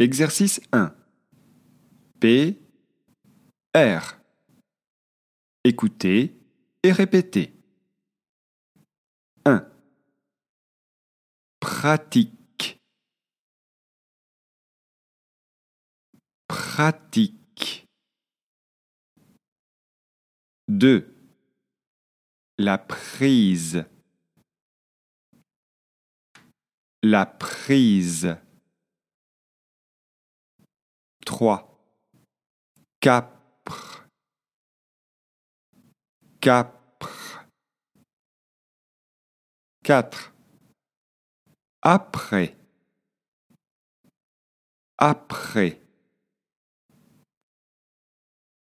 Exercice 1. P. R. Écoutez et répétez. 1. Pratique. Pratique. 2. La prise. La prise. 3. Capre. Capre. 4. Après. Après.